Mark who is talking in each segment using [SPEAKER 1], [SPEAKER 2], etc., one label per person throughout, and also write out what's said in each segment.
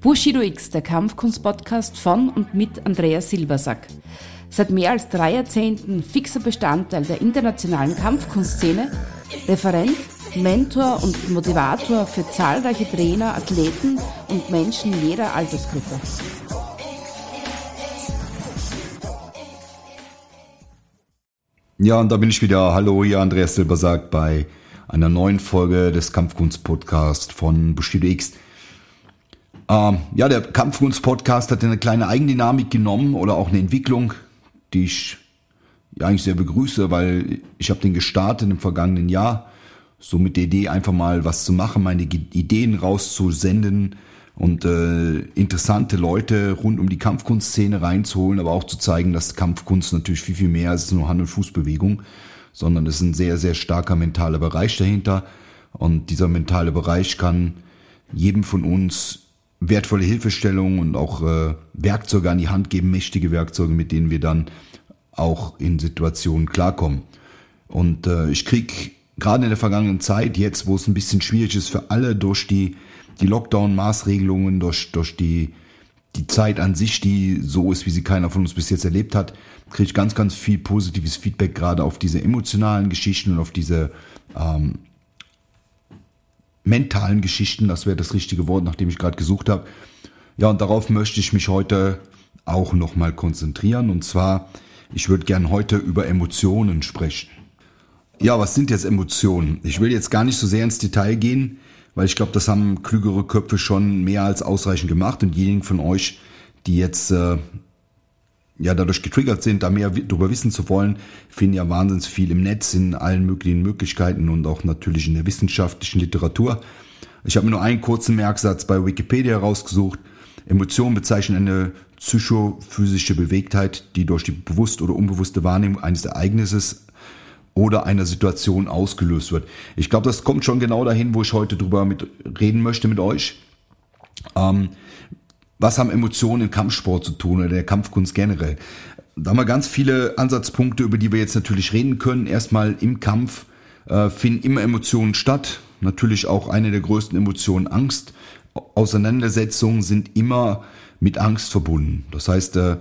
[SPEAKER 1] Bushido X, der Kampfkunst-Podcast von und mit Andreas Silbersack. Seit mehr als drei Jahrzehnten fixer Bestandteil der internationalen Kampfkunstszene, Referent, Mentor und Motivator für zahlreiche Trainer, Athleten und Menschen jeder Altersgruppe.
[SPEAKER 2] Ja, und da bin ich wieder. Hallo, hier Andreas Silbersack bei einer neuen Folge des Kampfkunst-Podcasts von Bushido X. Ähm, ja, der Kampfkunst-Podcast hat eine kleine Eigendynamik genommen oder auch eine Entwicklung, die ich ja eigentlich sehr begrüße, weil ich habe den gestartet im vergangenen Jahr, so mit der Idee einfach mal was zu machen, meine Ideen rauszusenden und äh, interessante Leute rund um die Kampfkunstszene reinzuholen, aber auch zu zeigen, dass Kampfkunst natürlich viel, viel mehr ist nur Hand- und Fußbewegung, sondern es ist ein sehr, sehr starker mentaler Bereich dahinter. Und dieser mentale Bereich kann jedem von uns wertvolle Hilfestellungen und auch äh, Werkzeuge an die Hand geben, mächtige Werkzeuge, mit denen wir dann auch in Situationen klarkommen. Und äh, ich krieg gerade in der vergangenen Zeit, jetzt wo es ein bisschen schwierig ist für alle durch die, die Lockdown-Maßregelungen, durch, durch die, die Zeit an sich, die so ist, wie sie keiner von uns bis jetzt erlebt hat, kriege ich ganz, ganz viel positives Feedback gerade auf diese emotionalen Geschichten und auf diese ähm, mentalen Geschichten, das wäre das richtige Wort, nachdem ich gerade gesucht habe. Ja, und darauf möchte ich mich heute auch nochmal konzentrieren. Und zwar, ich würde gern heute über Emotionen sprechen. Ja, was sind jetzt Emotionen? Ich will jetzt gar nicht so sehr ins Detail gehen, weil ich glaube, das haben klügere Köpfe schon mehr als ausreichend gemacht. Und diejenigen von euch, die jetzt äh, ja dadurch getriggert sind, da mehr darüber wissen zu wollen, finden ja wahnsinnig viel im Netz in allen möglichen Möglichkeiten und auch natürlich in der wissenschaftlichen Literatur. Ich habe mir nur einen kurzen Merksatz bei Wikipedia herausgesucht. Emotionen bezeichnen eine psychophysische Bewegtheit, die durch die bewusste oder unbewusste Wahrnehmung eines Ereignisses oder einer Situation ausgelöst wird. Ich glaube, das kommt schon genau dahin, wo ich heute drüber mit reden möchte mit euch. Ähm, was haben Emotionen im Kampfsport zu tun oder der Kampfkunst generell? Da haben wir ganz viele Ansatzpunkte, über die wir jetzt natürlich reden können. Erstmal im Kampf äh, finden immer Emotionen statt. Natürlich auch eine der größten Emotionen Angst. Auseinandersetzungen sind immer mit Angst verbunden. Das heißt, äh,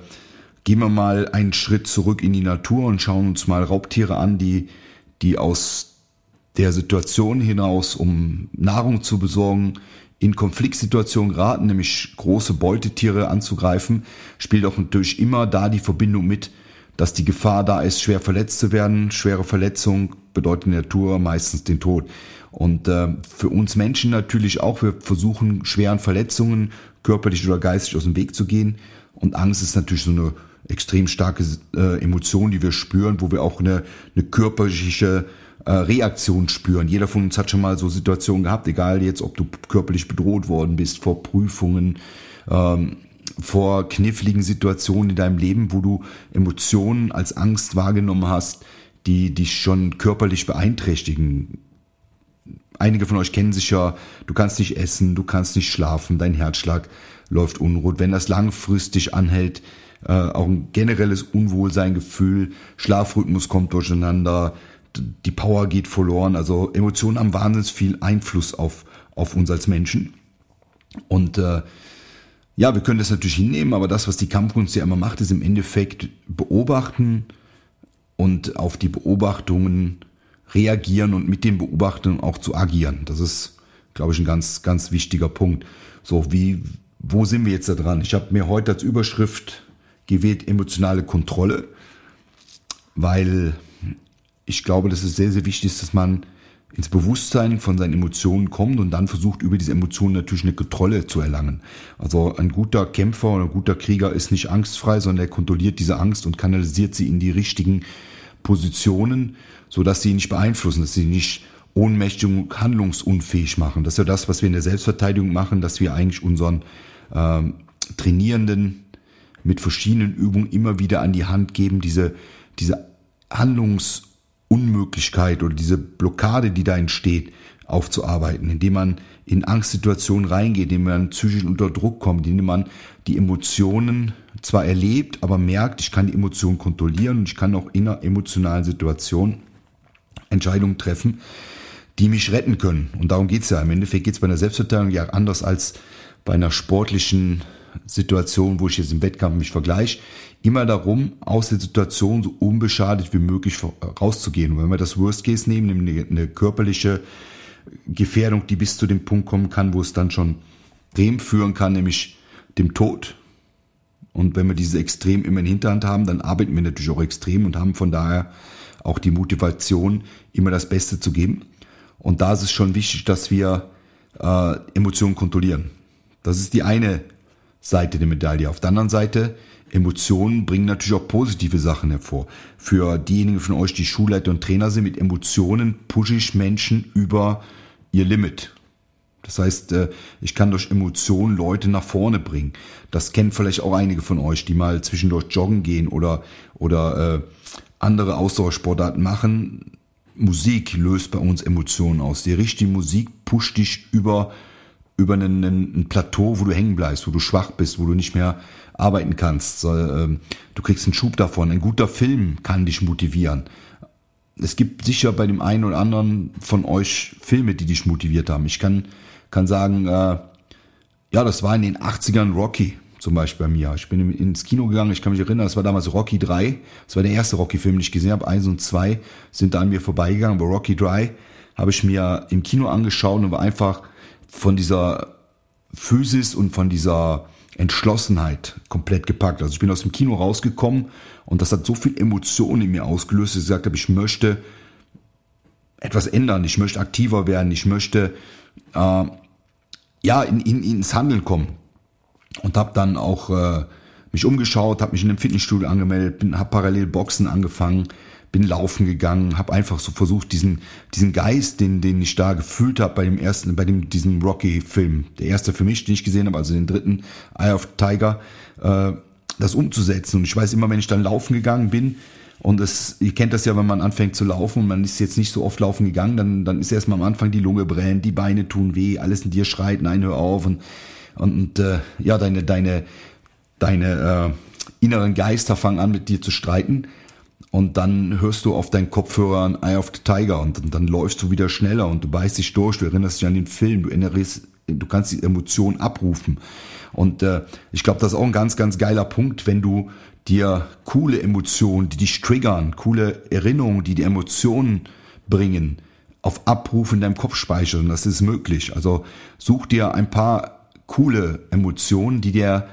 [SPEAKER 2] gehen wir mal einen Schritt zurück in die Natur und schauen uns mal Raubtiere an, die, die aus der Situation hinaus, um Nahrung zu besorgen, in Konfliktsituationen geraten, nämlich große Beutetiere anzugreifen, spielt auch natürlich immer da die Verbindung mit, dass die Gefahr da ist, schwer verletzt zu werden. Schwere Verletzung bedeutet in der Natur meistens den Tod. Und äh, für uns Menschen natürlich auch, wir versuchen schweren Verletzungen körperlich oder geistig aus dem Weg zu gehen. Und Angst ist natürlich so eine extrem starke äh, Emotion, die wir spüren, wo wir auch eine, eine körperliche äh, Reaktion spüren. Jeder von uns hat schon mal so Situationen gehabt, egal jetzt, ob du körperlich bedroht worden bist vor Prüfungen, ähm, vor kniffligen Situationen in deinem Leben, wo du Emotionen als Angst wahrgenommen hast, die dich schon körperlich beeinträchtigen. Einige von euch kennen sich ja, du kannst nicht essen, du kannst nicht schlafen, dein Herzschlag läuft unruhig. Wenn das langfristig anhält, äh, auch ein generelles Unwohlseingefühl, Schlafrhythmus kommt durcheinander, die Power geht verloren. Also Emotionen haben wahnsinnig viel Einfluss auf, auf uns als Menschen. Und äh, ja, wir können das natürlich hinnehmen, aber das, was die Kampfkunst ja immer macht, ist im Endeffekt beobachten und auf die Beobachtungen reagieren und mit den Beobachtungen auch zu agieren. Das ist, glaube ich, ein ganz, ganz wichtiger Punkt. So, wie, wo sind wir jetzt da dran? Ich habe mir heute als Überschrift gewählt emotionale Kontrolle, weil ich glaube, dass es sehr, sehr wichtig ist, dass man ins Bewusstsein von seinen Emotionen kommt und dann versucht, über diese Emotionen natürlich eine Kontrolle zu erlangen. Also ein guter Kämpfer oder ein guter Krieger ist nicht angstfrei, sondern er kontrolliert diese Angst und kanalisiert sie in die richtigen Positionen, so dass sie ihn nicht beeinflussen, dass sie nicht ohnmächtig und handlungsunfähig machen. Das ist ja das, was wir in der Selbstverteidigung machen, dass wir eigentlich unseren ähm, Trainierenden mit verschiedenen Übungen immer wieder an die Hand geben, diese, diese Handlungs- Unmöglichkeit oder diese Blockade, die da entsteht, aufzuarbeiten, indem man in Angstsituationen reingeht, indem man psychisch unter Druck kommt, indem man die Emotionen zwar erlebt, aber merkt, ich kann die Emotionen kontrollieren und ich kann auch in einer emotionalen Situation Entscheidungen treffen, die mich retten können. Und darum geht's ja. Im Endeffekt geht's bei einer Selbstverteidigung ja anders als bei einer sportlichen Situation, wo ich jetzt im Wettkampf mich vergleiche, immer darum, aus der Situation so unbeschadet wie möglich rauszugehen. Und wenn wir das Worst Case nehmen, eine, eine körperliche Gefährdung, die bis zu dem Punkt kommen kann, wo es dann schon extrem führen kann, nämlich dem Tod. Und wenn wir dieses Extrem immer in Hinterhand haben, dann arbeiten wir natürlich auch extrem und haben von daher auch die Motivation, immer das Beste zu geben. Und da ist es schon wichtig, dass wir äh, Emotionen kontrollieren. Das ist die eine Seite der Medaille. Auf der anderen Seite, Emotionen bringen natürlich auch positive Sachen hervor. Für diejenigen von euch, die Schulleiter und Trainer sind, mit Emotionen pushe ich Menschen über ihr Limit. Das heißt, äh, ich kann durch Emotionen Leute nach vorne bringen. Das kennen vielleicht auch einige von euch, die mal zwischendurch joggen gehen oder, oder äh, andere Ausdauersportarten machen. Musik löst bei uns Emotionen aus. Die richtige Musik pusht dich über, über einen, einen, Plateau, wo du hängen bleibst, wo du schwach bist, wo du nicht mehr arbeiten kannst. Ähm, du kriegst einen Schub davon. Ein guter Film kann dich motivieren. Es gibt sicher bei dem einen oder anderen von euch Filme, die dich motiviert haben. Ich kann, kann sagen, äh, ja, das war in den 80ern Rocky zum Beispiel bei mir. Ich bin ins Kino gegangen, ich kann mich erinnern, das war damals Rocky 3. Das war der erste Rocky-Film, den ich gesehen habe. Eins und zwei sind da an mir vorbeigegangen, aber Rocky 3 habe ich mir im Kino angeschaut und war einfach von dieser Physis und von dieser Entschlossenheit komplett gepackt. Also ich bin aus dem Kino rausgekommen und das hat so viel Emotionen in mir ausgelöst, dass ich gesagt habe, ich möchte etwas ändern, ich möchte aktiver werden, ich möchte äh, ja in, in, ins Handeln kommen und habe dann auch äh, mich umgeschaut, habe mich in einem Fitnessstudio angemeldet, habe parallel Boxen angefangen, bin laufen gegangen, habe einfach so versucht diesen diesen Geist, den den ich da gefühlt habe bei dem ersten, bei dem diesem Rocky-Film, der erste für mich, den ich gesehen habe, also den dritten Eye of Tiger, äh, das umzusetzen. Und ich weiß immer, wenn ich dann laufen gegangen bin, und es, ihr kennt das ja, wenn man anfängt zu laufen und man ist jetzt nicht so oft laufen gegangen, dann, dann ist erstmal am Anfang die Lunge brennt, die Beine tun weh, alles in dir schreit, nein, hör auf. Und und äh, ja, deine, deine, deine äh, inneren Geister fangen an mit dir zu streiten und dann hörst du auf deinen Kopfhörer an Eye of the Tiger und, und dann läufst du wieder schneller und du beißt dich durch, du erinnerst dich an den Film, du erinnerst, du kannst die Emotionen abrufen. Und äh, ich glaube, das ist auch ein ganz, ganz geiler Punkt, wenn du dir coole Emotionen, die dich triggern, coole Erinnerungen, die die Emotionen bringen, auf Abruf in deinem Kopf speichern. Das ist möglich. Also such dir ein paar coole Emotionen, die dir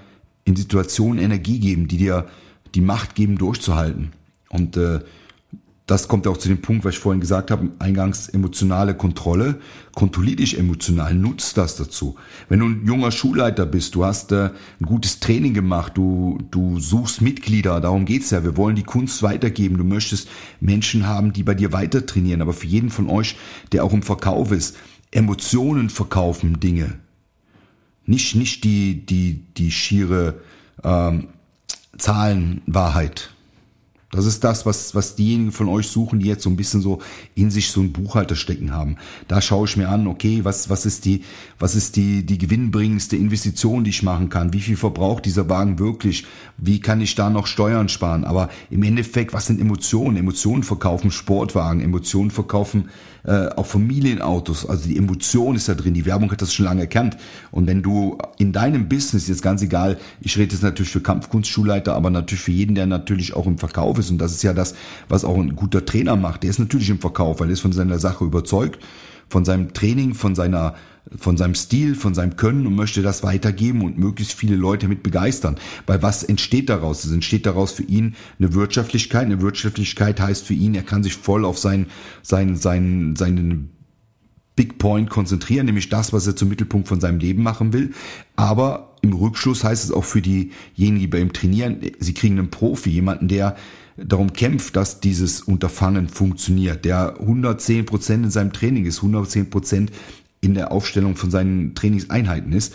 [SPEAKER 2] in Situationen Energie geben, die dir die Macht geben, durchzuhalten. Und äh, das kommt auch zu dem Punkt, was ich vorhin gesagt habe, eingangs emotionale Kontrolle. Kontrollier dich emotional, nutz das dazu. Wenn du ein junger Schulleiter bist, du hast äh, ein gutes Training gemacht, du, du suchst Mitglieder, darum geht's ja. Wir wollen die Kunst weitergeben. Du möchtest Menschen haben, die bei dir weiter trainieren. Aber für jeden von euch, der auch im Verkauf ist, Emotionen verkaufen Dinge. Nicht, nicht die, die, die schiere ähm, Zahlenwahrheit. Das ist das, was, was diejenigen von euch suchen, die jetzt so ein bisschen so in sich so ein Buchhalter stecken haben. Da schaue ich mir an, okay, was, was ist die, was ist die, die gewinnbringendste Investition, die ich machen kann? Wie viel verbraucht dieser Wagen wirklich? Wie kann ich da noch Steuern sparen? Aber im Endeffekt, was sind Emotionen? Emotionen verkaufen Sportwagen, Emotionen verkaufen äh, auch Familienautos. Also die Emotion ist da drin. Die Werbung hat das schon lange erkannt. Und wenn du in deinem Business, jetzt ganz egal, ich rede jetzt natürlich für Kampfkunstschulleiter, aber natürlich für jeden, der natürlich auch im Verkauf ist. Und das ist ja das, was auch ein guter Trainer macht. Der ist natürlich im Verkauf, weil er ist von seiner Sache überzeugt, von seinem Training, von seiner von seinem Stil, von seinem Können und möchte das weitergeben und möglichst viele Leute mit begeistern. Weil was entsteht daraus? Es entsteht daraus für ihn eine Wirtschaftlichkeit. Eine Wirtschaftlichkeit heißt für ihn, er kann sich voll auf sein, sein, sein, seinen Big Point konzentrieren, nämlich das, was er zum Mittelpunkt von seinem Leben machen will. Aber im Rückschluss heißt es auch für diejenigen, die bei ihm trainieren, sie kriegen einen Profi, jemanden, der darum kämpft, dass dieses Unterfangen funktioniert, der 110 Prozent in seinem Training ist, 110 Prozent in der Aufstellung von seinen Trainingseinheiten ist.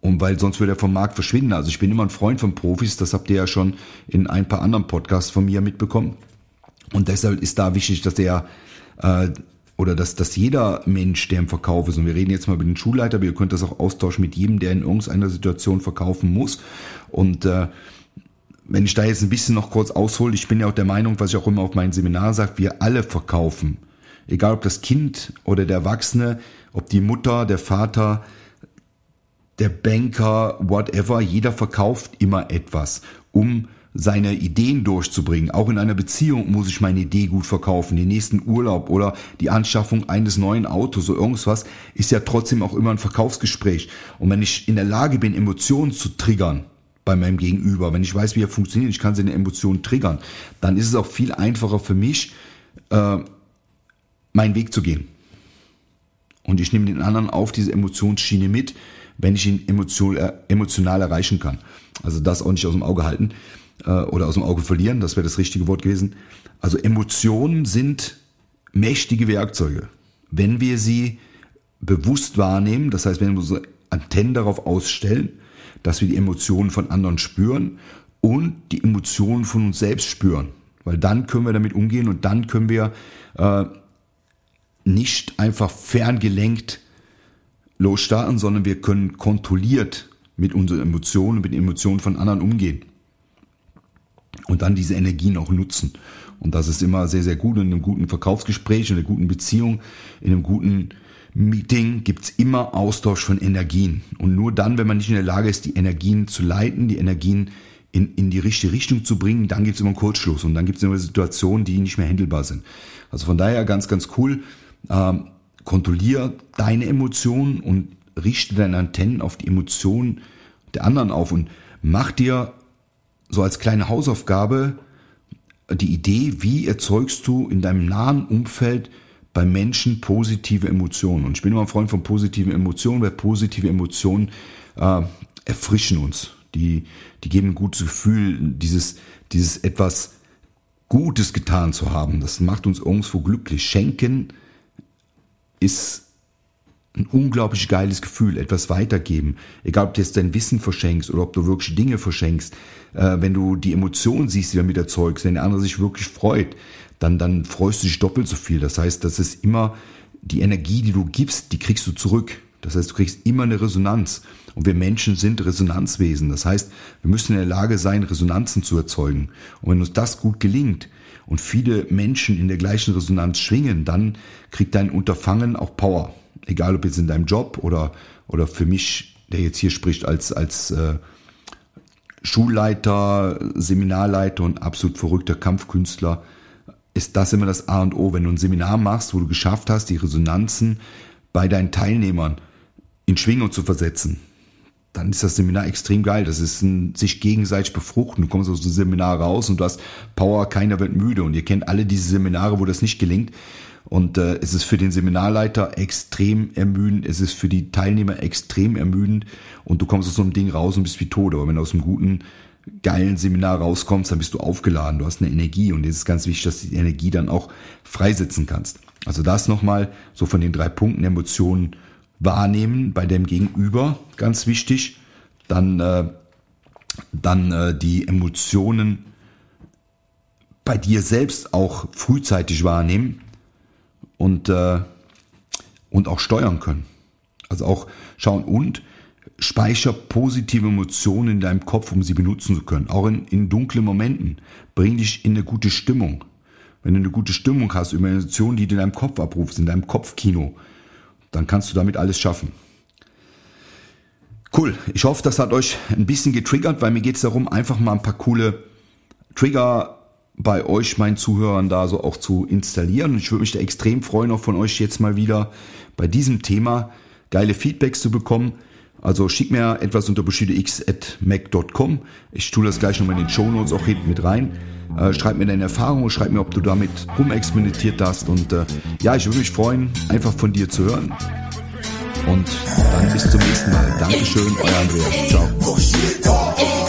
[SPEAKER 2] Und weil sonst würde er vom Markt verschwinden. Also ich bin immer ein Freund von Profis, das habt ihr ja schon in ein paar anderen Podcasts von mir mitbekommen. Und deshalb ist da wichtig, dass der äh, oder dass, dass jeder Mensch, der im Verkauf ist, und wir reden jetzt mal mit den Schulleiter, aber ihr könnt das auch austauschen mit jedem, der in irgendeiner Situation verkaufen muss. Und äh, wenn ich da jetzt ein bisschen noch kurz aushole, ich bin ja auch der Meinung, was ich auch immer auf meinen Seminaren sage, wir alle verkaufen egal ob das Kind oder der Erwachsene, ob die Mutter, der Vater, der Banker, whatever, jeder verkauft immer etwas, um seine Ideen durchzubringen. Auch in einer Beziehung muss ich meine Idee gut verkaufen. Den nächsten Urlaub oder die Anschaffung eines neuen Autos oder irgendwas ist ja trotzdem auch immer ein Verkaufsgespräch. Und wenn ich in der Lage bin, Emotionen zu triggern bei meinem Gegenüber, wenn ich weiß, wie er funktioniert, ich kann seine Emotionen triggern, dann ist es auch viel einfacher für mich, äh, meinen Weg zu gehen. Und ich nehme den anderen auf diese Emotionsschiene mit, wenn ich ihn emotion, äh, emotional erreichen kann. Also das auch nicht aus dem Auge halten äh, oder aus dem Auge verlieren, das wäre das richtige Wort gewesen. Also Emotionen sind mächtige Werkzeuge. Wenn wir sie bewusst wahrnehmen, das heißt, wenn wir unsere Antennen darauf ausstellen, dass wir die Emotionen von anderen spüren und die Emotionen von uns selbst spüren. Weil dann können wir damit umgehen und dann können wir äh, nicht einfach ferngelenkt losstarten, sondern wir können kontrolliert mit unseren Emotionen, mit den Emotionen von anderen umgehen. Und dann diese Energien auch nutzen. Und das ist immer sehr, sehr gut in einem guten Verkaufsgespräch, in einer guten Beziehung, in einem guten Meeting gibt's immer Austausch von Energien. Und nur dann, wenn man nicht in der Lage ist, die Energien zu leiten, die Energien in, in die richtige Richtung zu bringen, dann gibt's immer einen Kurzschluss und dann gibt's immer Situationen, die nicht mehr handelbar sind. Also von daher ganz, ganz cool. Ähm, kontrollier deine Emotionen und richte deine Antennen auf die Emotionen der anderen auf und mach dir so als kleine Hausaufgabe die Idee, wie erzeugst du in deinem nahen Umfeld bei Menschen positive Emotionen. Und ich bin immer ein Freund von positiven Emotionen, weil positive Emotionen äh, erfrischen uns. Die, die geben ein gutes Gefühl, dieses, dieses etwas Gutes getan zu haben. Das macht uns irgendwo glücklich. Schenken ist ein unglaublich geiles Gefühl, etwas weitergeben. Egal, ob du jetzt dein Wissen verschenkst oder ob du wirklich Dinge verschenkst. Äh, wenn du die Emotionen siehst, die damit erzeugst, wenn der andere sich wirklich freut, dann, dann freust du dich doppelt so viel. Das heißt, das ist immer die Energie, die du gibst, die kriegst du zurück. Das heißt, du kriegst immer eine Resonanz. Und wir Menschen sind Resonanzwesen. Das heißt, wir müssen in der Lage sein, Resonanzen zu erzeugen. Und wenn uns das gut gelingt und viele Menschen in der gleichen Resonanz schwingen, dann kriegt dein Unterfangen auch Power egal ob jetzt in deinem Job oder, oder für mich, der jetzt hier spricht, als, als äh, Schulleiter, Seminarleiter und absolut verrückter Kampfkünstler, ist das immer das A und O. Wenn du ein Seminar machst, wo du geschafft hast, die Resonanzen bei deinen Teilnehmern in Schwingung zu versetzen, dann ist das Seminar extrem geil. Das ist ein sich gegenseitig befruchten. Du kommst aus dem Seminar raus und du hast Power, keiner wird müde. Und ihr kennt alle diese Seminare, wo das nicht gelingt. Und äh, es ist für den Seminarleiter extrem ermüdend, es ist für die Teilnehmer extrem ermüdend und du kommst aus so einem Ding raus und bist wie tot. Aber wenn du aus einem guten, geilen Seminar rauskommst, dann bist du aufgeladen, du hast eine Energie und es ist ganz wichtig, dass du die Energie dann auch freisetzen kannst. Also das nochmal so von den drei Punkten Emotionen wahrnehmen bei dem Gegenüber, ganz wichtig. Dann, äh, dann äh, die Emotionen bei dir selbst auch frühzeitig wahrnehmen und, äh, und auch steuern können. Also auch schauen und speicher positive Emotionen in deinem Kopf, um sie benutzen zu können. Auch in, in dunklen Momenten. Bring dich in eine gute Stimmung. Wenn du eine gute Stimmung hast, über Emotionen, die du in deinem Kopf abrufst, in deinem Kopfkino, dann kannst du damit alles schaffen. Cool. Ich hoffe, das hat euch ein bisschen getriggert, weil mir geht es darum, einfach mal ein paar coole Trigger bei euch, meinen Zuhörern, da so auch zu installieren. Und ich würde mich da extrem freuen, auch von euch jetzt mal wieder bei diesem Thema geile Feedbacks zu bekommen. Also schick mir etwas unter bushidox.mac.com. Ich tue das gleich nochmal in den Show Notes auch hinten mit rein. Äh, schreib mir deine Erfahrungen, schreib mir, ob du damit rumexperimentiert hast. Und äh, ja, ich würde mich freuen, einfach von dir zu hören. Und dann bis zum nächsten Mal. Dankeschön, euer Andreas. Ciao.